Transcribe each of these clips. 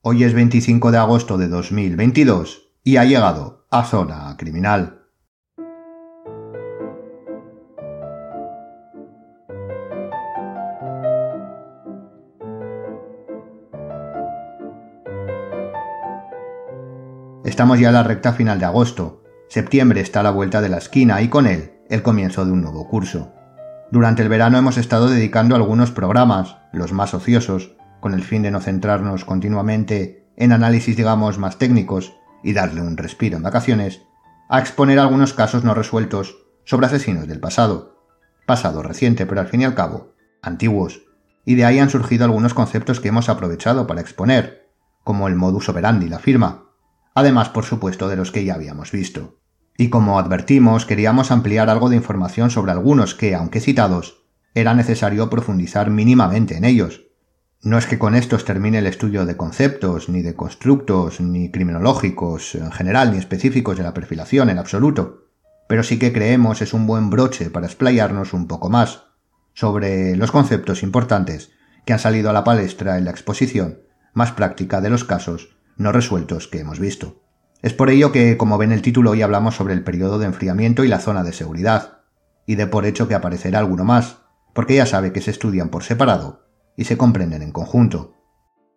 Hoy es 25 de agosto de 2022 y ha llegado a Zona Criminal. Estamos ya en la recta final de agosto. Septiembre está a la vuelta de la esquina y con él el comienzo de un nuevo curso. Durante el verano hemos estado dedicando algunos programas, los más ociosos, con el fin de no centrarnos continuamente en análisis digamos más técnicos y darle un respiro en vacaciones, a exponer algunos casos no resueltos sobre asesinos del pasado, pasado reciente pero al fin y al cabo, antiguos, y de ahí han surgido algunos conceptos que hemos aprovechado para exponer, como el modus operandi, la firma, además por supuesto de los que ya habíamos visto. Y como advertimos, queríamos ampliar algo de información sobre algunos que, aunque citados, era necesario profundizar mínimamente en ellos. No es que con estos termine el estudio de conceptos, ni de constructos, ni criminológicos en general, ni específicos de la perfilación en absoluto, pero sí que creemos es un buen broche para explayarnos un poco más sobre los conceptos importantes que han salido a la palestra en la exposición más práctica de los casos no resueltos que hemos visto. Es por ello que, como ven el título, hoy hablamos sobre el periodo de enfriamiento y la zona de seguridad, y de por hecho que aparecerá alguno más, porque ya sabe que se estudian por separado y se comprenden en conjunto.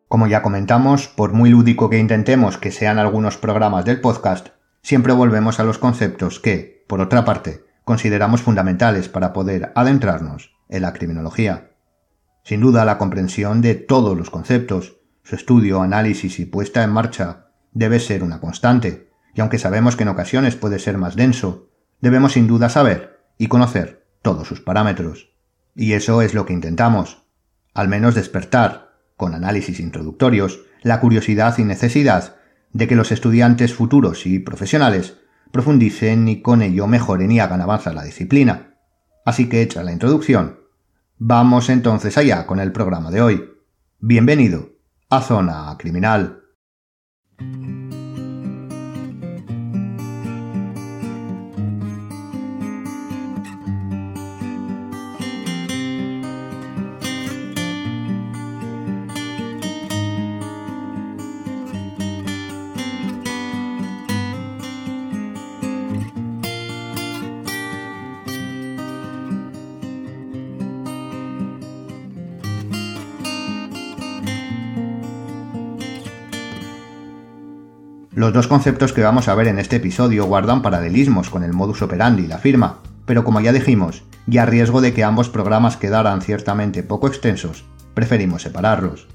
Como ya comentamos, por muy lúdico que intentemos que sean algunos programas del podcast, siempre volvemos a los conceptos que, por otra parte, consideramos fundamentales para poder adentrarnos en la criminología. Sin duda, la comprensión de todos los conceptos, su estudio, análisis y puesta en marcha debe ser una constante, y aunque sabemos que en ocasiones puede ser más denso, debemos sin duda saber y conocer todos sus parámetros. Y eso es lo que intentamos, al menos despertar, con análisis introductorios, la curiosidad y necesidad de que los estudiantes futuros y profesionales profundicen y con ello mejoren y hagan avanzar la disciplina. Así que hecha la introducción, vamos entonces allá con el programa de hoy. Bienvenido a Zona Criminal. Los dos conceptos que vamos a ver en este episodio guardan paralelismos con el modus operandi y la firma, pero como ya dijimos, y a riesgo de que ambos programas quedaran ciertamente poco extensos, preferimos separarlos.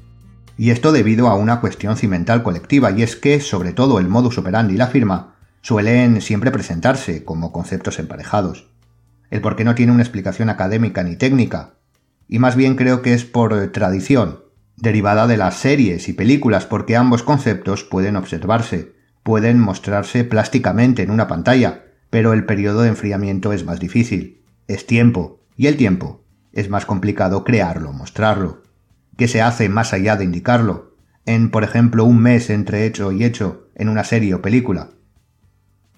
Y esto debido a una cuestión cimental colectiva, y es que, sobre todo el modus operandi y la firma, suelen siempre presentarse como conceptos emparejados. El por qué no tiene una explicación académica ni técnica, y más bien creo que es por tradición, derivada de las series y películas porque ambos conceptos pueden observarse, pueden mostrarse plásticamente en una pantalla, pero el periodo de enfriamiento es más difícil. Es tiempo, y el tiempo es más complicado crearlo, mostrarlo. ¿Qué se hace más allá de indicarlo? En, por ejemplo, un mes entre hecho y hecho en una serie o película.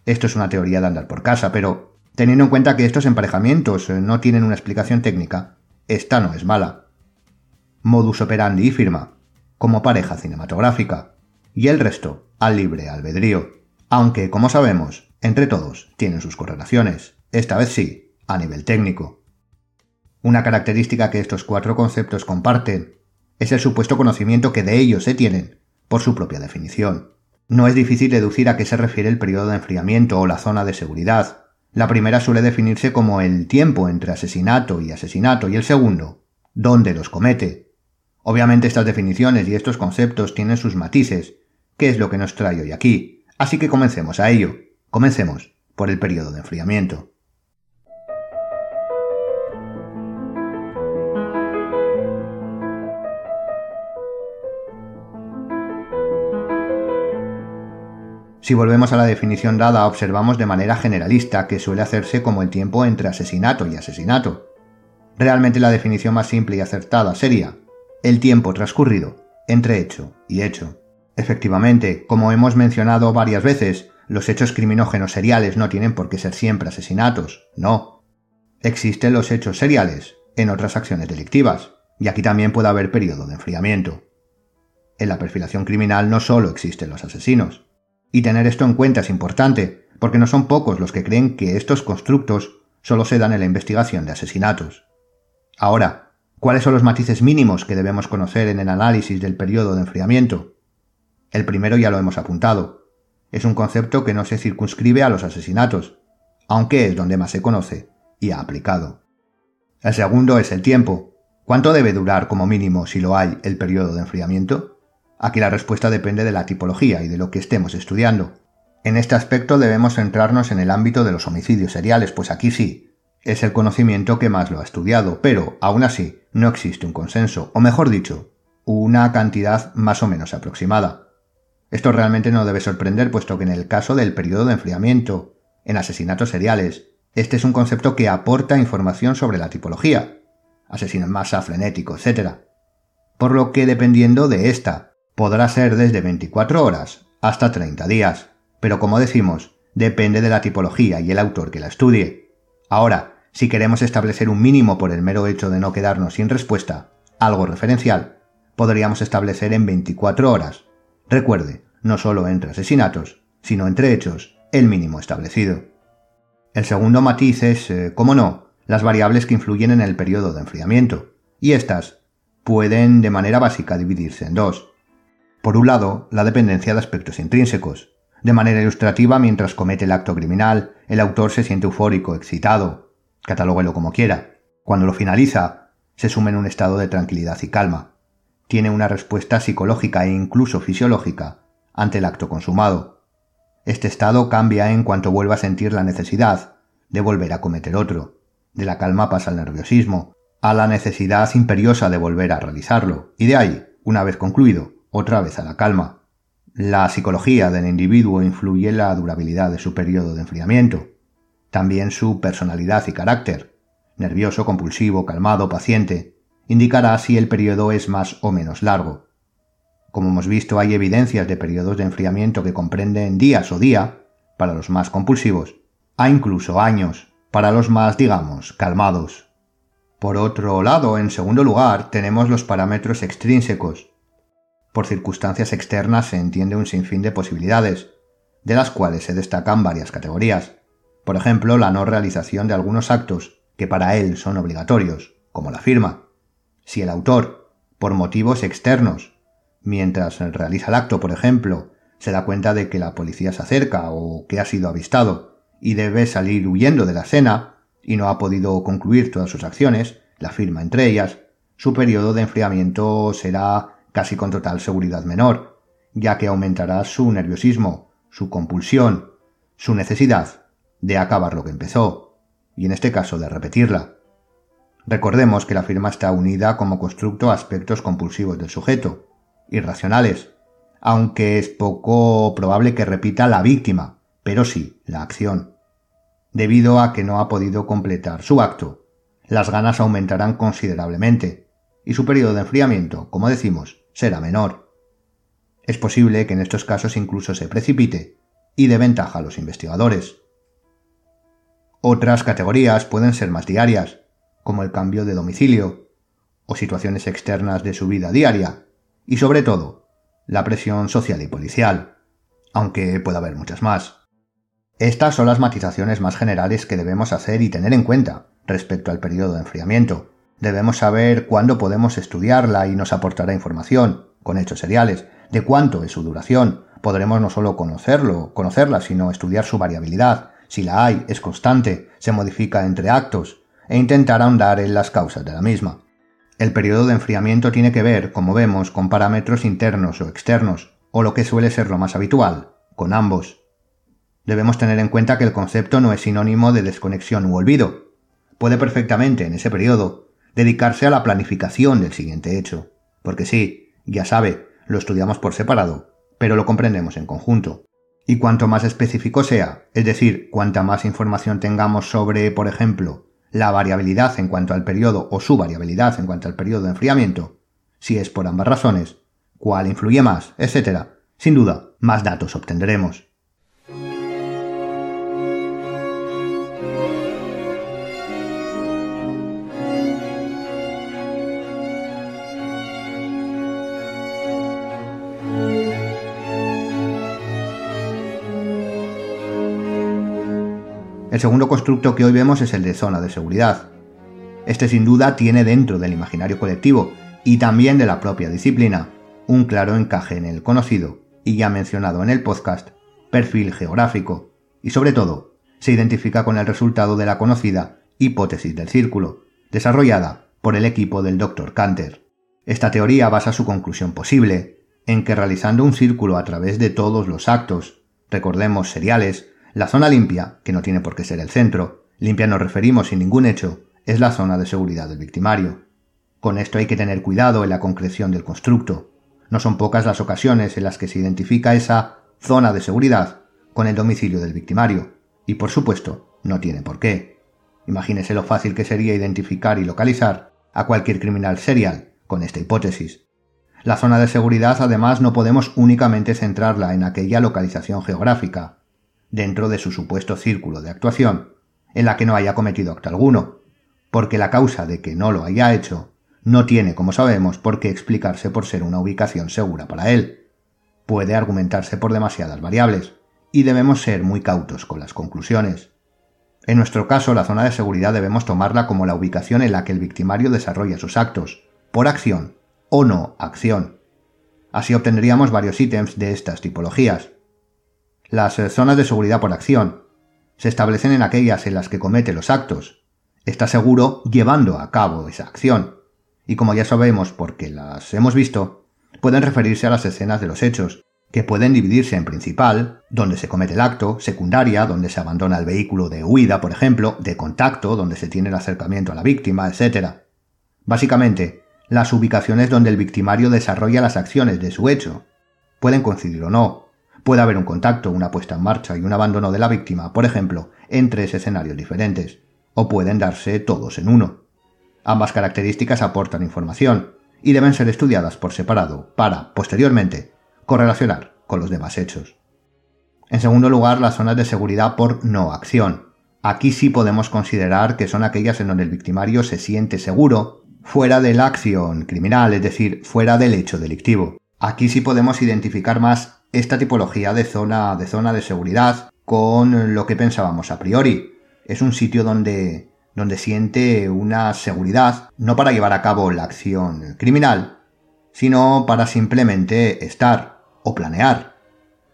Esto es una teoría de andar por casa, pero teniendo en cuenta que estos emparejamientos eh, no tienen una explicación técnica, esta no es mala. Modus operandi y firma, como pareja cinematográfica, y el resto al libre albedrío. Aunque, como sabemos, entre todos tienen sus correlaciones, esta vez sí, a nivel técnico. Una característica que estos cuatro conceptos comparten es el supuesto conocimiento que de ellos se tienen por su propia definición. No es difícil deducir a qué se refiere el periodo de enfriamiento o la zona de seguridad. La primera suele definirse como el tiempo entre asesinato y asesinato y el segundo, dónde los comete. Obviamente estas definiciones y estos conceptos tienen sus matices qué es lo que nos trae hoy aquí. Así que comencemos a ello. Comencemos por el periodo de enfriamiento. Si volvemos a la definición dada, observamos de manera generalista que suele hacerse como el tiempo entre asesinato y asesinato. Realmente la definición más simple y acertada sería el tiempo transcurrido entre hecho y hecho. Efectivamente, como hemos mencionado varias veces, los hechos criminógenos seriales no tienen por qué ser siempre asesinatos, no. Existen los hechos seriales en otras acciones delictivas, y aquí también puede haber periodo de enfriamiento. En la perfilación criminal no solo existen los asesinos. Y tener esto en cuenta es importante, porque no son pocos los que creen que estos constructos solo se dan en la investigación de asesinatos. Ahora, ¿cuáles son los matices mínimos que debemos conocer en el análisis del periodo de enfriamiento? El primero ya lo hemos apuntado. Es un concepto que no se circunscribe a los asesinatos, aunque es donde más se conoce y ha aplicado. El segundo es el tiempo. ¿Cuánto debe durar como mínimo, si lo hay, el periodo de enfriamiento? Aquí la respuesta depende de la tipología y de lo que estemos estudiando. En este aspecto debemos centrarnos en el ámbito de los homicidios seriales, pues aquí sí, es el conocimiento que más lo ha estudiado, pero, aún así, no existe un consenso, o mejor dicho, una cantidad más o menos aproximada. Esto realmente no debe sorprender, puesto que en el caso del periodo de enfriamiento, en asesinatos seriales, este es un concepto que aporta información sobre la tipología, asesino en masa, frenético, etc. Por lo que dependiendo de esta, podrá ser desde 24 horas hasta 30 días, pero como decimos, depende de la tipología y el autor que la estudie. Ahora, si queremos establecer un mínimo por el mero hecho de no quedarnos sin respuesta, algo referencial, podríamos establecer en 24 horas, Recuerde, no solo entre asesinatos, sino entre hechos, el mínimo establecido. El segundo matiz es, eh, como no, las variables que influyen en el periodo de enfriamiento, y estas pueden de manera básica dividirse en dos. Por un lado, la dependencia de aspectos intrínsecos. De manera ilustrativa, mientras comete el acto criminal, el autor se siente eufórico, excitado, catalóguelo como quiera. Cuando lo finaliza, se sume en un estado de tranquilidad y calma tiene una respuesta psicológica e incluso fisiológica ante el acto consumado. Este estado cambia en cuanto vuelva a sentir la necesidad de volver a cometer otro. De la calma pasa al nerviosismo, a la necesidad imperiosa de volver a realizarlo, y de ahí, una vez concluido, otra vez a la calma. La psicología del individuo influye en la durabilidad de su periodo de enfriamiento, también su personalidad y carácter, nervioso, compulsivo, calmado, paciente, indicará si el periodo es más o menos largo. Como hemos visto, hay evidencias de periodos de enfriamiento que comprenden días o día, para los más compulsivos, a incluso años, para los más, digamos, calmados. Por otro lado, en segundo lugar, tenemos los parámetros extrínsecos. Por circunstancias externas se entiende un sinfín de posibilidades, de las cuales se destacan varias categorías. Por ejemplo, la no realización de algunos actos que para él son obligatorios, como la firma, si el autor, por motivos externos, mientras realiza el acto, por ejemplo, se da cuenta de que la policía se acerca o que ha sido avistado y debe salir huyendo de la escena y no ha podido concluir todas sus acciones, la firma entre ellas, su periodo de enfriamiento será casi con total seguridad menor, ya que aumentará su nerviosismo, su compulsión, su necesidad de acabar lo que empezó, y en este caso de repetirla. Recordemos que la firma está unida como constructo a aspectos compulsivos del sujeto, irracionales, aunque es poco probable que repita la víctima, pero sí la acción. Debido a que no ha podido completar su acto, las ganas aumentarán considerablemente, y su periodo de enfriamiento, como decimos, será menor. Es posible que en estos casos incluso se precipite, y de ventaja a los investigadores. Otras categorías pueden ser más diarias, como el cambio de domicilio o situaciones externas de su vida diaria, y sobre todo, la presión social y policial, aunque pueda haber muchas más. Estas son las matizaciones más generales que debemos hacer y tener en cuenta respecto al periodo de enfriamiento. Debemos saber cuándo podemos estudiarla y nos aportará información, con hechos seriales, de cuánto es su duración. Podremos no solo conocerlo, conocerla, sino estudiar su variabilidad. Si la hay, es constante, se modifica entre actos, e intentar ahondar en las causas de la misma. El periodo de enfriamiento tiene que ver, como vemos, con parámetros internos o externos, o lo que suele ser lo más habitual, con ambos. Debemos tener en cuenta que el concepto no es sinónimo de desconexión u olvido. Puede perfectamente, en ese periodo, dedicarse a la planificación del siguiente hecho. Porque sí, ya sabe, lo estudiamos por separado, pero lo comprendemos en conjunto. Y cuanto más específico sea, es decir, cuanta más información tengamos sobre, por ejemplo, la variabilidad en cuanto al periodo o su variabilidad en cuanto al periodo de enfriamiento, si es por ambas razones, cuál influye más, etc. Sin duda, más datos obtendremos. El segundo constructo que hoy vemos es el de zona de seguridad. Este sin duda tiene dentro del imaginario colectivo y también de la propia disciplina un claro encaje en el conocido y ya mencionado en el podcast perfil geográfico y sobre todo se identifica con el resultado de la conocida hipótesis del círculo, desarrollada por el equipo del Dr. Canter. Esta teoría basa su conclusión posible en que realizando un círculo a través de todos los actos, recordemos seriales, la zona limpia, que no tiene por qué ser el centro, limpia nos referimos sin ningún hecho, es la zona de seguridad del victimario. Con esto hay que tener cuidado en la concreción del constructo. No son pocas las ocasiones en las que se identifica esa zona de seguridad con el domicilio del victimario, y por supuesto, no tiene por qué. Imagínese lo fácil que sería identificar y localizar a cualquier criminal serial con esta hipótesis. La zona de seguridad además no podemos únicamente centrarla en aquella localización geográfica, dentro de su supuesto círculo de actuación, en la que no haya cometido acto alguno, porque la causa de que no lo haya hecho no tiene, como sabemos, por qué explicarse por ser una ubicación segura para él. Puede argumentarse por demasiadas variables, y debemos ser muy cautos con las conclusiones. En nuestro caso, la zona de seguridad debemos tomarla como la ubicación en la que el victimario desarrolla sus actos, por acción o no acción. Así obtendríamos varios ítems de estas tipologías. Las eh, zonas de seguridad por acción se establecen en aquellas en las que comete los actos. Está seguro llevando a cabo esa acción. Y como ya sabemos porque las hemos visto, pueden referirse a las escenas de los hechos, que pueden dividirse en principal, donde se comete el acto, secundaria, donde se abandona el vehículo de huida, por ejemplo, de contacto, donde se tiene el acercamiento a la víctima, etc. Básicamente, las ubicaciones donde el victimario desarrolla las acciones de su hecho. Pueden coincidir o no. Puede haber un contacto, una puesta en marcha y un abandono de la víctima, por ejemplo, en tres escenarios diferentes. O pueden darse todos en uno. Ambas características aportan información y deben ser estudiadas por separado para, posteriormente, correlacionar con los demás hechos. En segundo lugar, las zonas de seguridad por no acción. Aquí sí podemos considerar que son aquellas en donde el victimario se siente seguro fuera de la acción criminal, es decir, fuera del hecho delictivo. Aquí sí podemos identificar más esta tipología de zona de zona de seguridad con lo que pensábamos a priori. Es un sitio donde donde siente una seguridad no para llevar a cabo la acción criminal, sino para simplemente estar, o planear.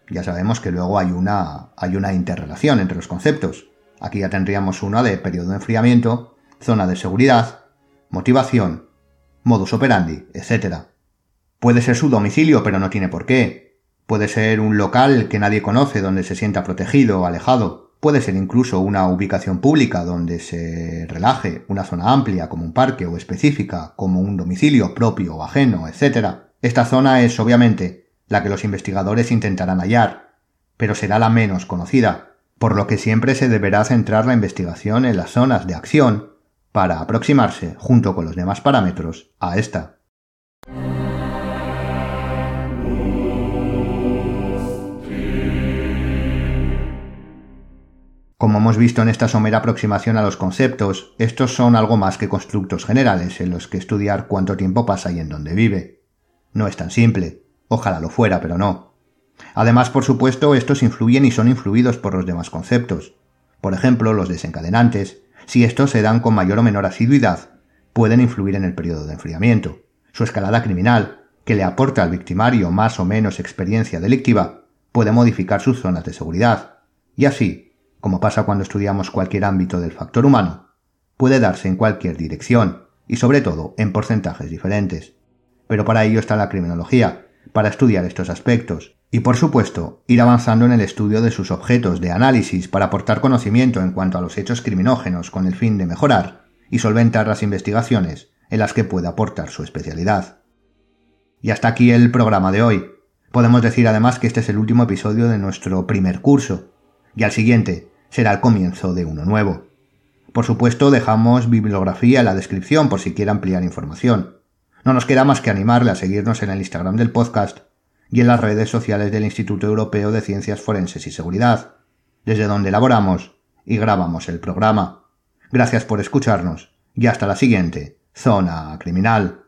Ya sabemos que luego hay una, hay una interrelación entre los conceptos. Aquí ya tendríamos una de periodo de enfriamiento, zona de seguridad, motivación, modus operandi, etc. Puede ser su domicilio, pero no tiene por qué. Puede ser un local que nadie conoce donde se sienta protegido o alejado. Puede ser incluso una ubicación pública donde se relaje, una zona amplia como un parque o específica como un domicilio propio o ajeno, etc. Esta zona es obviamente la que los investigadores intentarán hallar, pero será la menos conocida, por lo que siempre se deberá centrar la investigación en las zonas de acción para aproximarse, junto con los demás parámetros, a esta. Como hemos visto en esta somera aproximación a los conceptos, estos son algo más que constructos generales en los que estudiar cuánto tiempo pasa y en dónde vive. No es tan simple. Ojalá lo fuera, pero no. Además, por supuesto, estos influyen y son influidos por los demás conceptos. Por ejemplo, los desencadenantes, si estos se dan con mayor o menor asiduidad, pueden influir en el periodo de enfriamiento. Su escalada criminal, que le aporta al victimario más o menos experiencia delictiva, puede modificar sus zonas de seguridad. Y así, como pasa cuando estudiamos cualquier ámbito del factor humano, puede darse en cualquier dirección, y sobre todo en porcentajes diferentes. Pero para ello está la criminología, para estudiar estos aspectos y, por supuesto, ir avanzando en el estudio de sus objetos de análisis para aportar conocimiento en cuanto a los hechos criminógenos con el fin de mejorar y solventar las investigaciones en las que pueda aportar su especialidad. Y hasta aquí el programa de hoy. Podemos decir además que este es el último episodio de nuestro primer curso, y al siguiente será el comienzo de uno nuevo. Por supuesto, dejamos bibliografía en la descripción por si quiere ampliar información. No nos queda más que animarle a seguirnos en el Instagram del podcast y en las redes sociales del Instituto Europeo de Ciencias Forenses y Seguridad, desde donde elaboramos y grabamos el programa. Gracias por escucharnos y hasta la siguiente, Zona Criminal.